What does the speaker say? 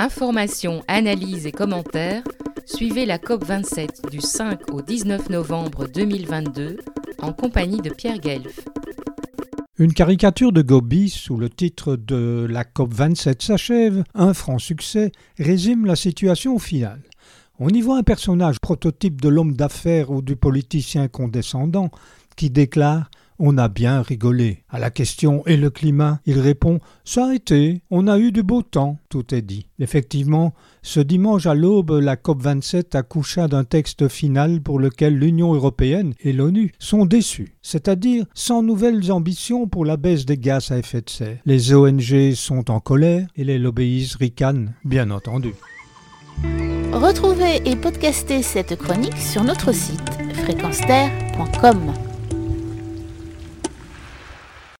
Informations, analyses et commentaires, suivez la COP27 du 5 au 19 novembre 2022 en compagnie de Pierre Guelf. Une caricature de Gobi sous le titre de La COP27 s'achève, un franc succès, résume la situation au final. On y voit un personnage prototype de l'homme d'affaires ou du politicien condescendant qui déclare on a bien rigolé. À la question Et le climat il répond Ça a été, on a eu du beau temps, tout est dit. Effectivement, ce dimanche à l'aube, la COP27 accoucha d'un texte final pour lequel l'Union européenne et l'ONU sont déçus, c'est-à-dire sans nouvelles ambitions pour la baisse des gaz à effet de serre. Les ONG sont en colère et les lobbyistes ricanent, bien entendu. Retrouvez et podcastez cette chronique sur notre site fréquence